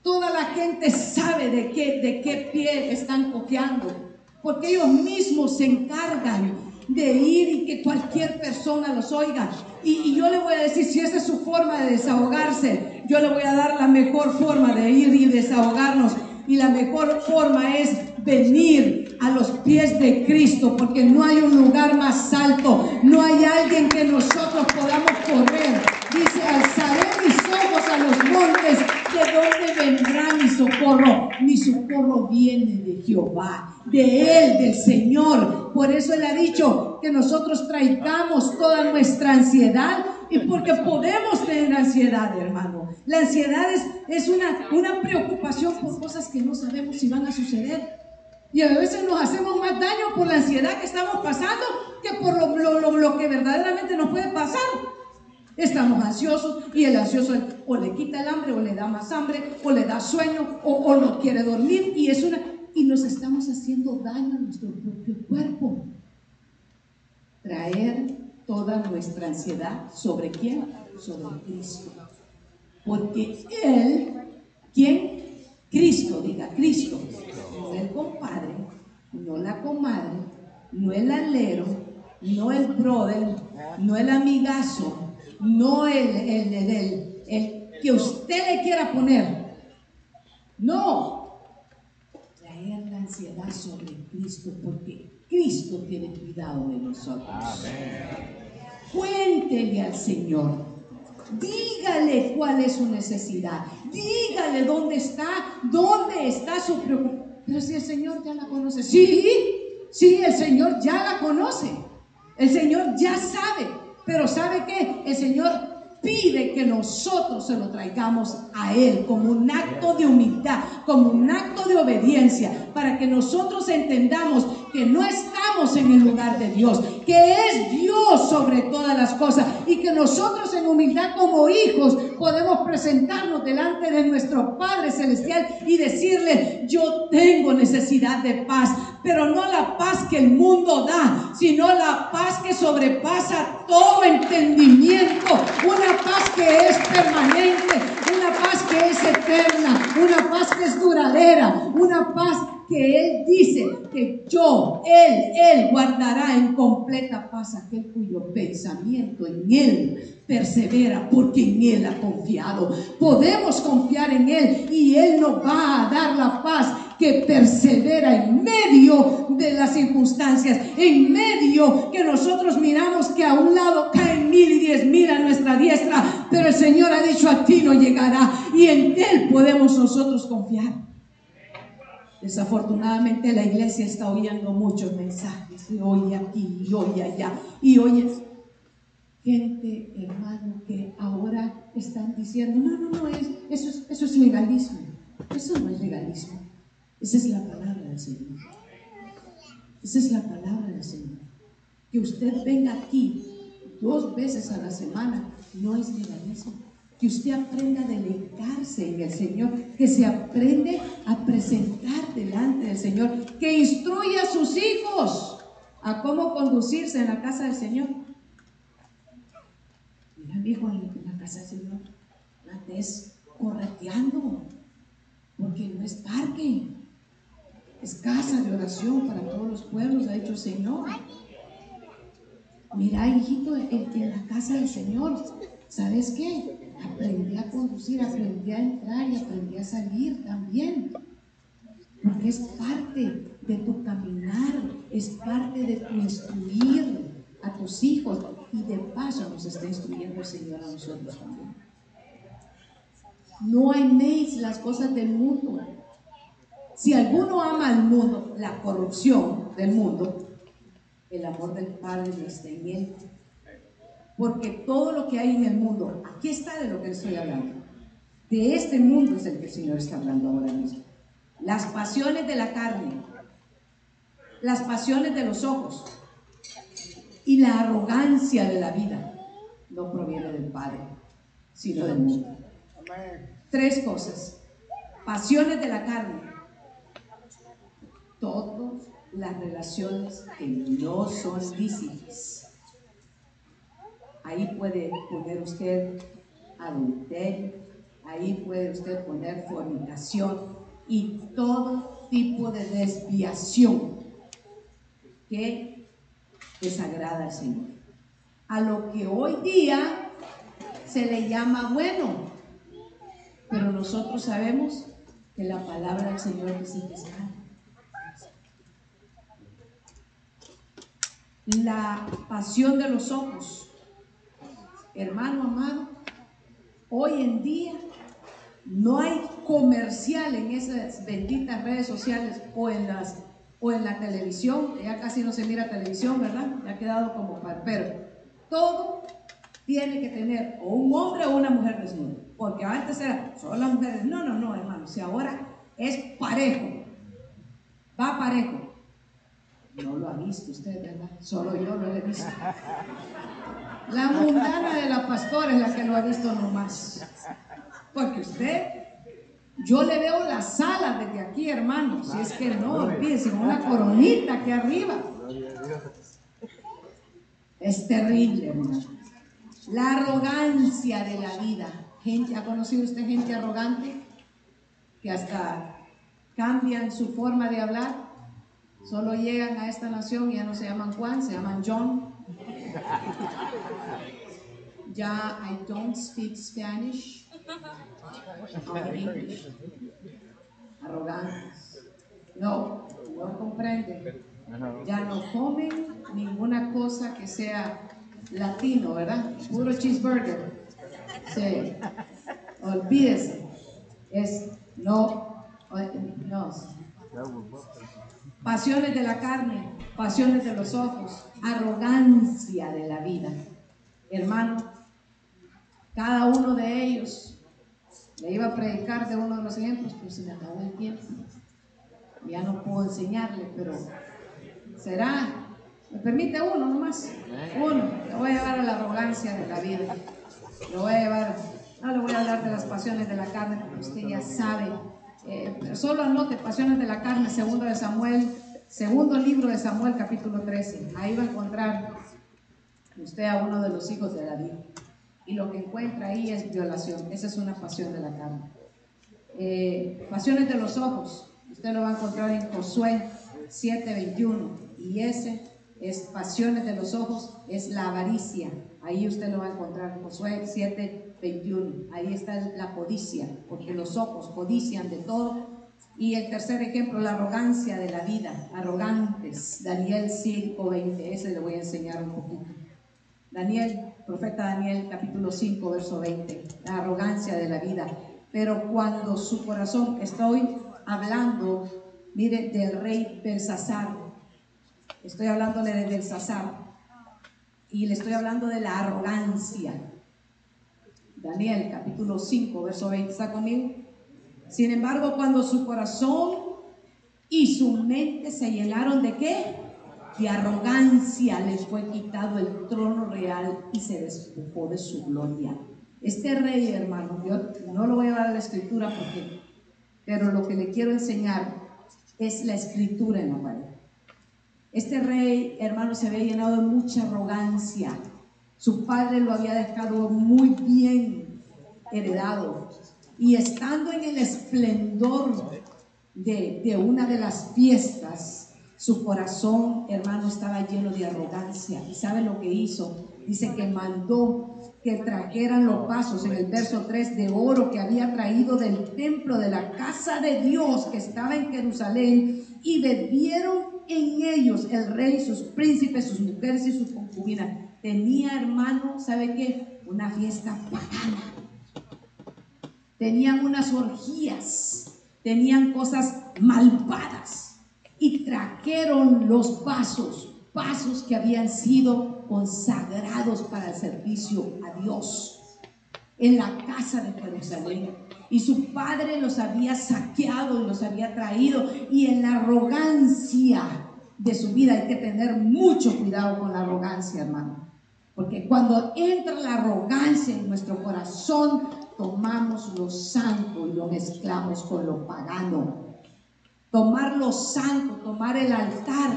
Toda la gente sabe de qué, de qué pie están cojeando, porque ellos mismos se encargan de ir y que cualquier persona los oiga. Y, yo le voy a decir, si esa es su forma de desahogarse, yo le voy a dar la mejor forma de ir y desahogarnos. Y la mejor forma es venir a los pies de Cristo, porque no hay un lugar más alto, no hay alguien que nosotros podamos correr. Dice, alzaré mis ojos a los montes, ¿de dónde vendrá mi socorro? Mi socorro viene de Jehová, de Él, del Señor. Por eso Él ha dicho que nosotros traigamos toda nuestra ansiedad y porque podemos tener ansiedad, hermano. La ansiedad es, una, una preocupación por cosas que no sabemos si van a suceder. Y a veces nos hacemos más daño por la ansiedad que estamos pasando que por lo, lo, que verdaderamente nos puede pasar. Estamos ansiosos y el ansioso o le quita el hambre o le da más hambre o le da sueño o, no quiere dormir y es una y nos estamos haciendo daño a nuestro propio cuerpo. Traer toda nuestra ansiedad sobre quién? Sobre Cristo. Porque Él, ¿quién? Cristo, diga Cristo, no el compadre, no la comadre, no el alero, no el brother, no el amigazo, no el, el, el, el que usted le quiera poner. No, traer la ansiedad sobre Cristo porque Cristo tiene cuidado de nosotros. Cuéntele al Señor. Dígale cuál es su necesidad. Dígale dónde está, dónde está su preocupación. Pero si el Señor ya la conoce. Sí, sí, el Señor ya la conoce. El Señor ya sabe. Pero ¿sabe qué? El Señor pide que nosotros se lo traigamos a Él como un acto de humildad, como un acto de obediencia, para que nosotros entendamos que no estamos en el lugar de Dios, que es Dios sobre todas las cosas y que nosotros en humildad como hijos podemos presentarnos delante de nuestro Padre Celestial y decirle, yo tengo necesidad de paz, pero no la paz que el mundo da, sino la paz que sobrepasa todo entendimiento, una paz que es permanente, una paz que es eterna, una paz que es duradera, una paz que Él dice que yo, Él, Él guardará en completa paz aquel cuyo pensamiento en Él persevera porque en Él ha confiado. Podemos confiar en Él y Él nos va a dar la paz que persevera en medio de las circunstancias, en medio que nosotros miramos que a un lado caen mil y diez mil a nuestra diestra, pero el Señor ha dicho a ti no llegará y en Él podemos nosotros confiar. Desafortunadamente la iglesia está oyendo muchos mensajes, y hoy aquí, y hoy allá, y hoy gente, hermano, que ahora están diciendo, no, no, no, es, eso, es, eso es legalismo. Eso no es legalismo. Esa es la palabra del Señor. Esa es la palabra del Señor. Que usted venga aquí dos veces a la semana no es legalismo que usted aprenda a deleitarse en el Señor, que se aprende a presentar delante del Señor, que instruya a sus hijos a cómo conducirse en la casa del Señor. Mira, mi hijo, en la casa del Señor, antes correteando, porque no es parque, es casa de oración para todos los pueblos, ha dicho el Señor. Mira, hijito, en la casa del Señor, ¿sabes qué? aprendí a conducir, aprendí a entrar y aprendí a salir también. Porque es parte de tu caminar, es parte de tu instruir a tus hijos y de paso nos está instruyendo el Señor a nosotros también. No améis las cosas del mundo. Si alguno ama al mundo, la corrupción del mundo, el amor del Padre no está en él porque todo lo que hay en el mundo, aquí está de lo que estoy hablando. De este mundo es el que el Señor está hablando ahora mismo. Las pasiones de la carne, las pasiones de los ojos y la arrogancia de la vida no proviene del Padre, sino del mundo. Tres cosas. Pasiones de la carne. Todas las relaciones que no son lícitas Ahí puede poner usted adulterio, ahí puede usted poner fornicación y todo tipo de desviación que desagrada al Señor. A lo que hoy día se le llama bueno, pero nosotros sabemos que la palabra del Señor dice que es La pasión de los ojos hermano amado, hoy en día no hay comercial en esas benditas redes sociales o en las o en la televisión, ya casi no se mira televisión, ¿verdad? Ya ha quedado como pero todo tiene que tener o un hombre o una mujer desnuda, porque antes era solo las mujeres, no, no, no, hermano, si ahora es parejo, va parejo. No lo ha visto usted, ¿verdad? Solo yo lo he visto. La mundana de la pastora es la que lo ha visto nomás. Porque usted, yo le veo la sala desde aquí, hermano. Si es que no, olvídese, una coronita aquí arriba. Es terrible, hermano. La arrogancia de la vida. Gente, ¿Ha conocido usted gente arrogante? Que hasta cambian su forma de hablar. Solo llegan a esta nación y ya no se llaman Juan, se llaman John. Ya, I don't speak Spanish. Arrogantes. No, no comprenden. Ya no comen ninguna cosa que sea latino, ¿verdad? Puro cheeseburger. Sí. Olvídese. Es no, no. Pasiones de la carne, pasiones de los ojos, arrogancia de la vida. Hermano, cada uno de ellos, le iba a predicar de uno de los ejemplos, pero se me acabó el tiempo. Ya no puedo enseñarle, pero será, me permite uno nomás, uno, le voy a llevar a la arrogancia de la vida. Le voy a llevar, no le voy a hablar de las pasiones de la carne, porque usted ya sabe. Eh, solo anote Pasiones de la Carne, segundo de Samuel, segundo libro de Samuel, capítulo 13. Ahí va a encontrar usted a uno de los hijos de David. Y lo que encuentra ahí es violación. Esa es una pasión de la carne. Eh, pasiones de los ojos. Usted lo va a encontrar en Josué 7:21. Y ese es pasiones de los ojos, es la avaricia. Ahí usted lo va a encontrar. Josué 7, 21. Ahí está la codicia, porque los ojos codician de todo. Y el tercer ejemplo, la arrogancia de la vida, arrogantes. Daniel 5, 20, ese le voy a enseñar un poquito. Daniel, profeta Daniel, capítulo 5, verso 20, la arrogancia de la vida. Pero cuando su corazón, estoy hablando, mire, del rey Belsasar, estoy hablándole de Belsasar, y le estoy hablando de la arrogancia, Daniel capítulo 5, verso 20, ¿está conmigo? Sin embargo, cuando su corazón y su mente se llenaron de qué? de arrogancia les fue quitado el trono real y se despojó de su gloria. Este rey, hermano, yo no lo voy a dar a la escritura porque, pero lo que le quiero enseñar es la escritura en la pared. Este rey, hermano, se había llenado de mucha arrogancia. Su padre lo había dejado muy bien heredado. Y estando en el esplendor de, de una de las fiestas, su corazón, hermano, estaba lleno de arrogancia. ¿Y sabe lo que hizo? Dice que mandó que trajeran los vasos en el verso 3 de oro que había traído del templo de la casa de Dios que estaba en Jerusalén y bebieron en ellos el rey, sus príncipes, sus mujeres y sus concubinas. Tenía, hermano, ¿sabe qué? Una fiesta pagana. Tenían unas orgías, tenían cosas malvadas y trajeron los vasos, vasos que habían sido consagrados para el servicio a Dios en la casa de Jerusalén. Y su padre los había saqueado y los había traído. Y en la arrogancia de su vida hay que tener mucho cuidado con la arrogancia, hermano. Porque cuando entra la arrogancia en nuestro corazón, tomamos lo santo y lo mezclamos con lo pagano tomar lo santo, tomar el altar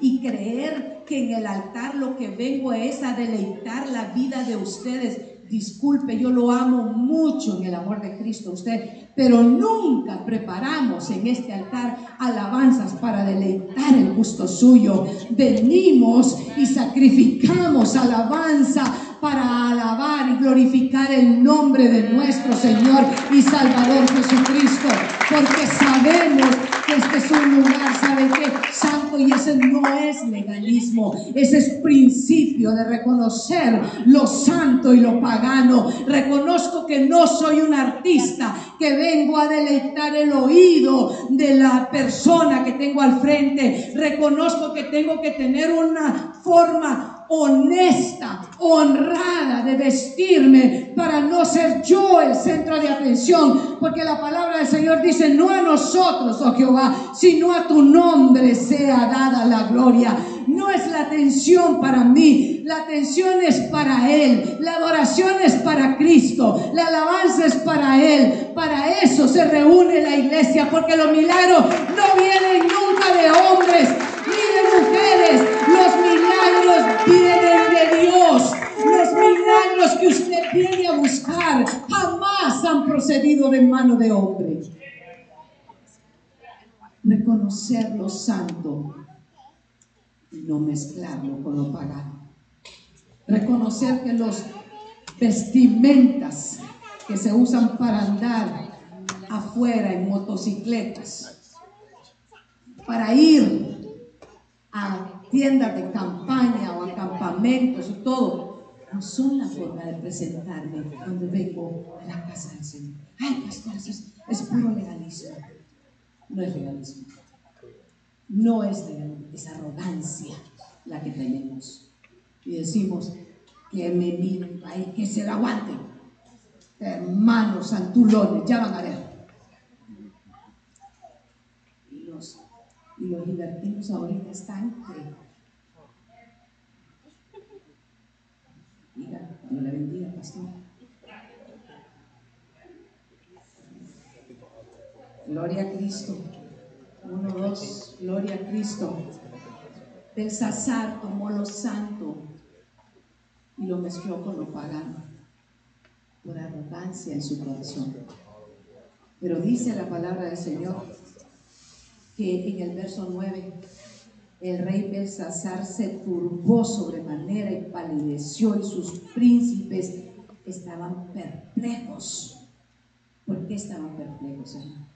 y creer que en el altar lo que vengo es a deleitar la vida de ustedes. Disculpe, yo lo amo mucho en el amor de Cristo usted, pero nunca preparamos en este altar alabanzas para deleitar el gusto suyo. Venimos y sacrificamos alabanza para alabar y glorificar el nombre de nuestro Señor y Salvador Jesucristo, porque sabemos este es un lugar, ¿saben qué? Santo y ese no es legalismo, ese es principio de reconocer lo santo y lo pagano. Reconozco que no soy un artista, que vengo a deleitar el oído de la persona que tengo al frente. Reconozco que tengo que tener una forma honesta, honrada de vestirme para no ser yo el centro de atención, porque la palabra del Señor dice, no a nosotros, oh Jehová, sino a tu nombre sea dada la gloria. No es la atención para mí, la atención es para Él, la adoración es para Cristo, la alabanza es para Él. Para eso se reúne la iglesia, porque los milagros no vienen nunca de hombres ni de mujeres, los milagros vienen de Dios. Los milagros que usted viene a buscar jamás han procedido de mano de hombre. Reconocer lo santo y no mezclarlo con lo pagano. Reconocer que los vestimentas que se usan para andar afuera en motocicletas, para ir a tiendas de campaña o a campamentos y todo, no son la forma de presentarme cuando vengo a la casa del Señor. Ay, pastor, es, es puro legalismo. No es legalismo. No es legalismo, es arrogancia la que tenemos. Y decimos que me miren, ay, que se la aguanten. Hermanos santulones, ya van a ver. Y los, y los ahorita están Diga, Dios le bendiga, pastor. Gloria a Cristo. Uno, dos, gloria a Cristo. Belsasar tomó lo santo y lo mezcló con lo pagano, por arrogancia en su corazón. Pero dice la palabra del Señor que en el verso 9 el rey Belsasar se turbó sobremanera y palideció y sus príncipes estaban perplejos. ¿Por qué estaban perplejos, hermano?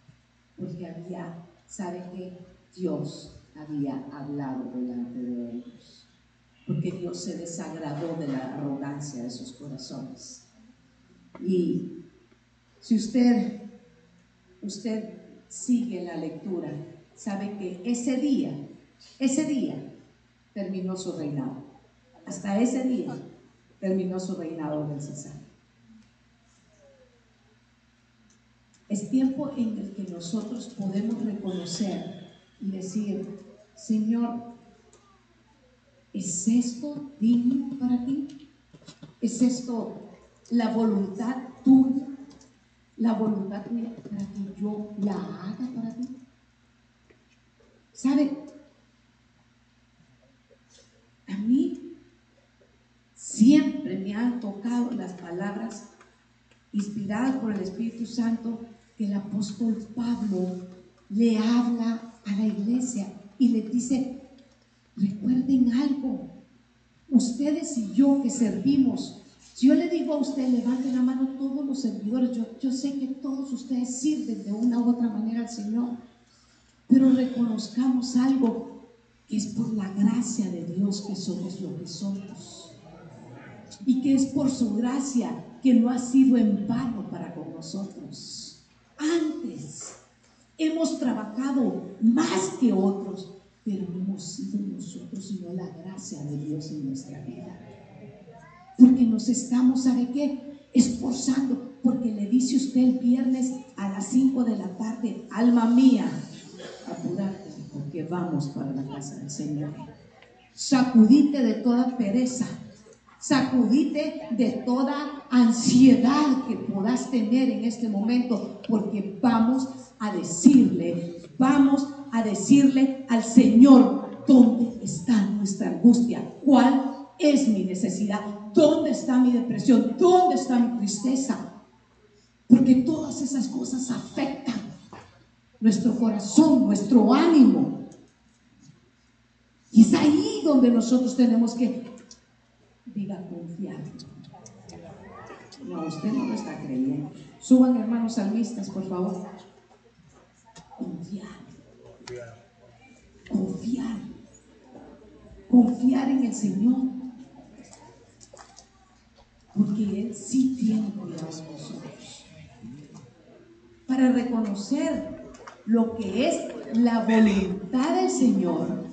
Porque había, ¿sabe qué? Dios había hablado delante de ellos. Porque Dios se desagradó de la arrogancia de sus corazones. Y si usted, usted sigue la lectura, sabe que ese día ese día terminó su reinado. Hasta ese día terminó su reinado del César. Es tiempo en el que nosotros podemos reconocer y decir, Señor, ¿es esto digno para ti? ¿Es esto la voluntad tuya? ¿La voluntad tuya para que yo la haga para ti? ¿Sabe? A mí siempre me han tocado las palabras inspiradas por el Espíritu Santo que el apóstol Pablo le habla a la iglesia y le dice, recuerden algo, ustedes y yo que servimos, si yo le digo a usted, levanten la mano todos los servidores, yo, sé que todos ustedes sirven de una u otra manera al Señor, pero reconozcamos algo, es por la gracia de Dios que somos lo que somos. Y que es por su gracia que no ha sido en vano para con nosotros. Antes hemos trabajado más que otros, pero no hemos sido nosotros, sino la gracia de Dios en nuestra vida. Porque nos estamos, ¿sabe qué? Esforzando, porque le dice usted el viernes a las 5 de la tarde, alma mía, apurate porque vamos para la casa del Señor. Sacudite de toda pereza, sacudite de toda ansiedad que puedas tener en este momento, porque vamos a decirle, vamos a decirle al Señor, ¿dónde está nuestra angustia? ¿Cuál es mi necesidad? ¿Dónde está mi depresión? ¿Dónde está mi tristeza? Porque todas esas cosas afectan nuestro corazón, nuestro ánimo. Y es ahí donde nosotros tenemos que, diga, confiar. No, usted no lo está creyendo. Suban hermanos salmistas, por favor. Confiar. Confiar. Confiar en el Señor. Porque Él sí tiene cuidado de nosotros. Para reconocer lo que es la voluntad del Señor,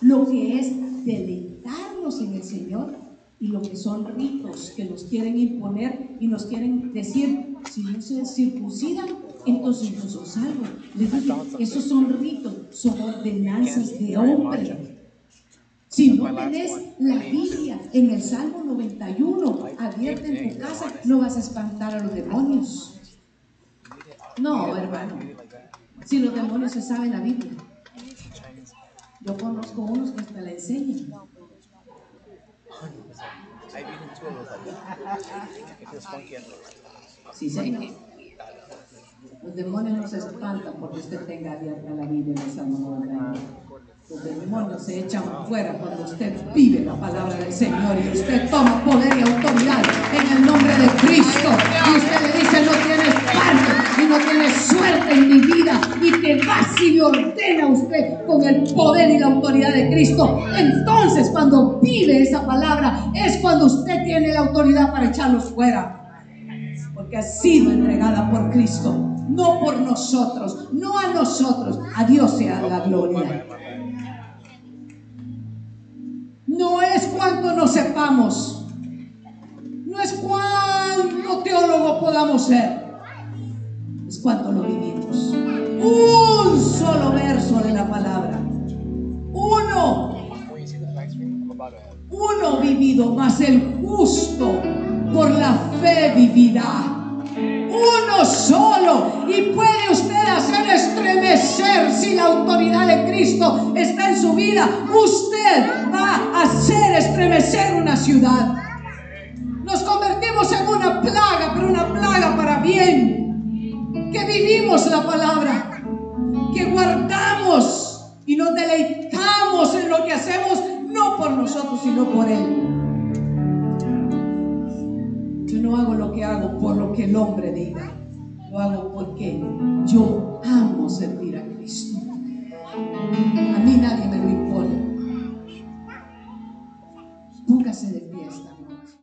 lo que es deleitarnos en el Señor y lo que son ritos que nos quieren imponer y nos quieren decir, si no se circuncidan, entonces no son salvos. Les digo, esos son ritos, son ordenanzas de hombre. Si no tenés la Biblia en el Salmo 91 abierta en tu casa, no vas a espantar a los demonios. No, hermano. Si los demonios se saben la Biblia. Yo conozco unos que hasta la enseñan. Sí, señor. Los demonios no se espantan porque usted tenga abierta la Biblia en Salmo 91. Los demonios se echan fuera cuando usted vive la palabra del Señor y usted toma poder y autoridad en el nombre de Cristo. Y usted no tienes suerte en mi vida. Y que va y le ordena a usted con el poder y la autoridad de Cristo. Entonces, cuando vive esa palabra, es cuando usted tiene la autoridad para echarlos fuera. Porque ha sido entregada por Cristo, no por nosotros, no a nosotros. A Dios sea la gloria. No es cuánto nos sepamos. No es cuánto teólogo podamos ser. Es cuánto lo vivimos. Un solo verso de la palabra. Uno. Uno vivido, más el justo por la fe vivirá uno solo y puede usted hacer estremecer si la autoridad de Cristo está en su vida. Usted va a hacer estremecer una ciudad. Nos convertimos en una plaga, pero una plaga para bien que vivimos la palabra, que guardamos y nos deleitamos en lo que hacemos, no por nosotros, sino por Él. Yo no hago lo que hago por lo que el hombre diga, lo hago porque yo amo servir a Cristo. A mí nadie me lo impone. Nunca se